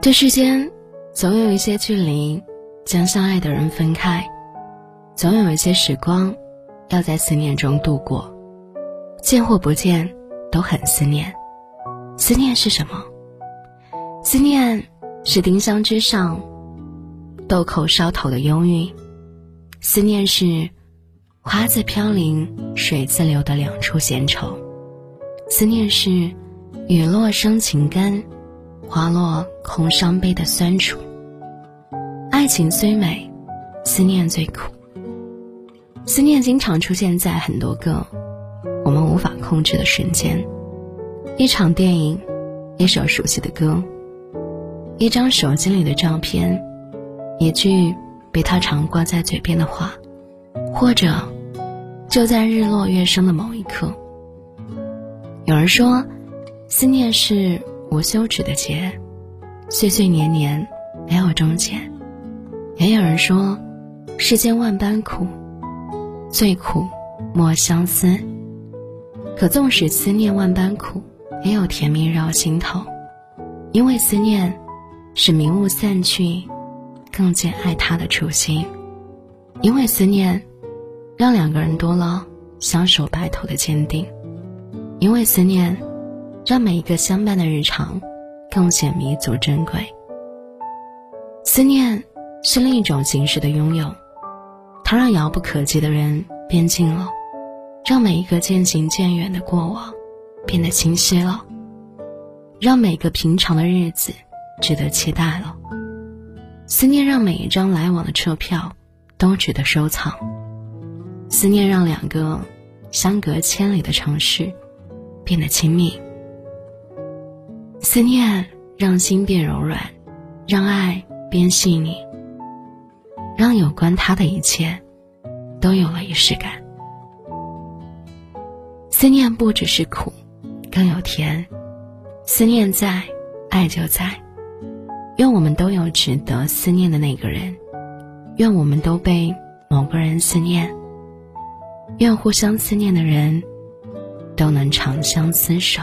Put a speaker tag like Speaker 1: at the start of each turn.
Speaker 1: 这世间，总有一些距离将相爱的人分开，总有一些时光要在思念中度过。见或不见，都很思念。思念是什么？思念是丁香之上，豆蔻梢头的忧郁；思念是花自飘零，水自流的两处闲愁；思念是雨落生情根。花落空伤悲的酸楚。爱情虽美，思念最苦。思念经常出现在很多个我们无法控制的瞬间：一场电影，一首熟悉的歌，一张手机里的照片，一句被他常挂在嘴边的话，或者就在日落月升的某一刻。有人说，思念是。无休止的劫，岁岁年年没有终结。也有人说，世间万般苦，最苦莫相思。可纵使思念万般苦，也有甜蜜绕心头。因为思念，使迷雾散去，更见爱他的初心。因为思念，让两个人多了相守白头的坚定。因为思念。让每一个相伴的日常更显弥足珍贵。思念是另一种形式的拥有，它让遥不可及的人变近了，让每一个渐行渐远的过往变得清晰了，让每个平常的日子值得期待了。思念让每一张来往的车票都值得收藏。思念让两个相隔千里的城市变得亲密。思念让心变柔软，让爱变细腻，让有关他的一切都有了仪式感。思念不只是苦，更有甜。思念在，爱就在。愿我们都有值得思念的那个人，愿我们都被某个人思念，愿互相思念的人都能长相厮守。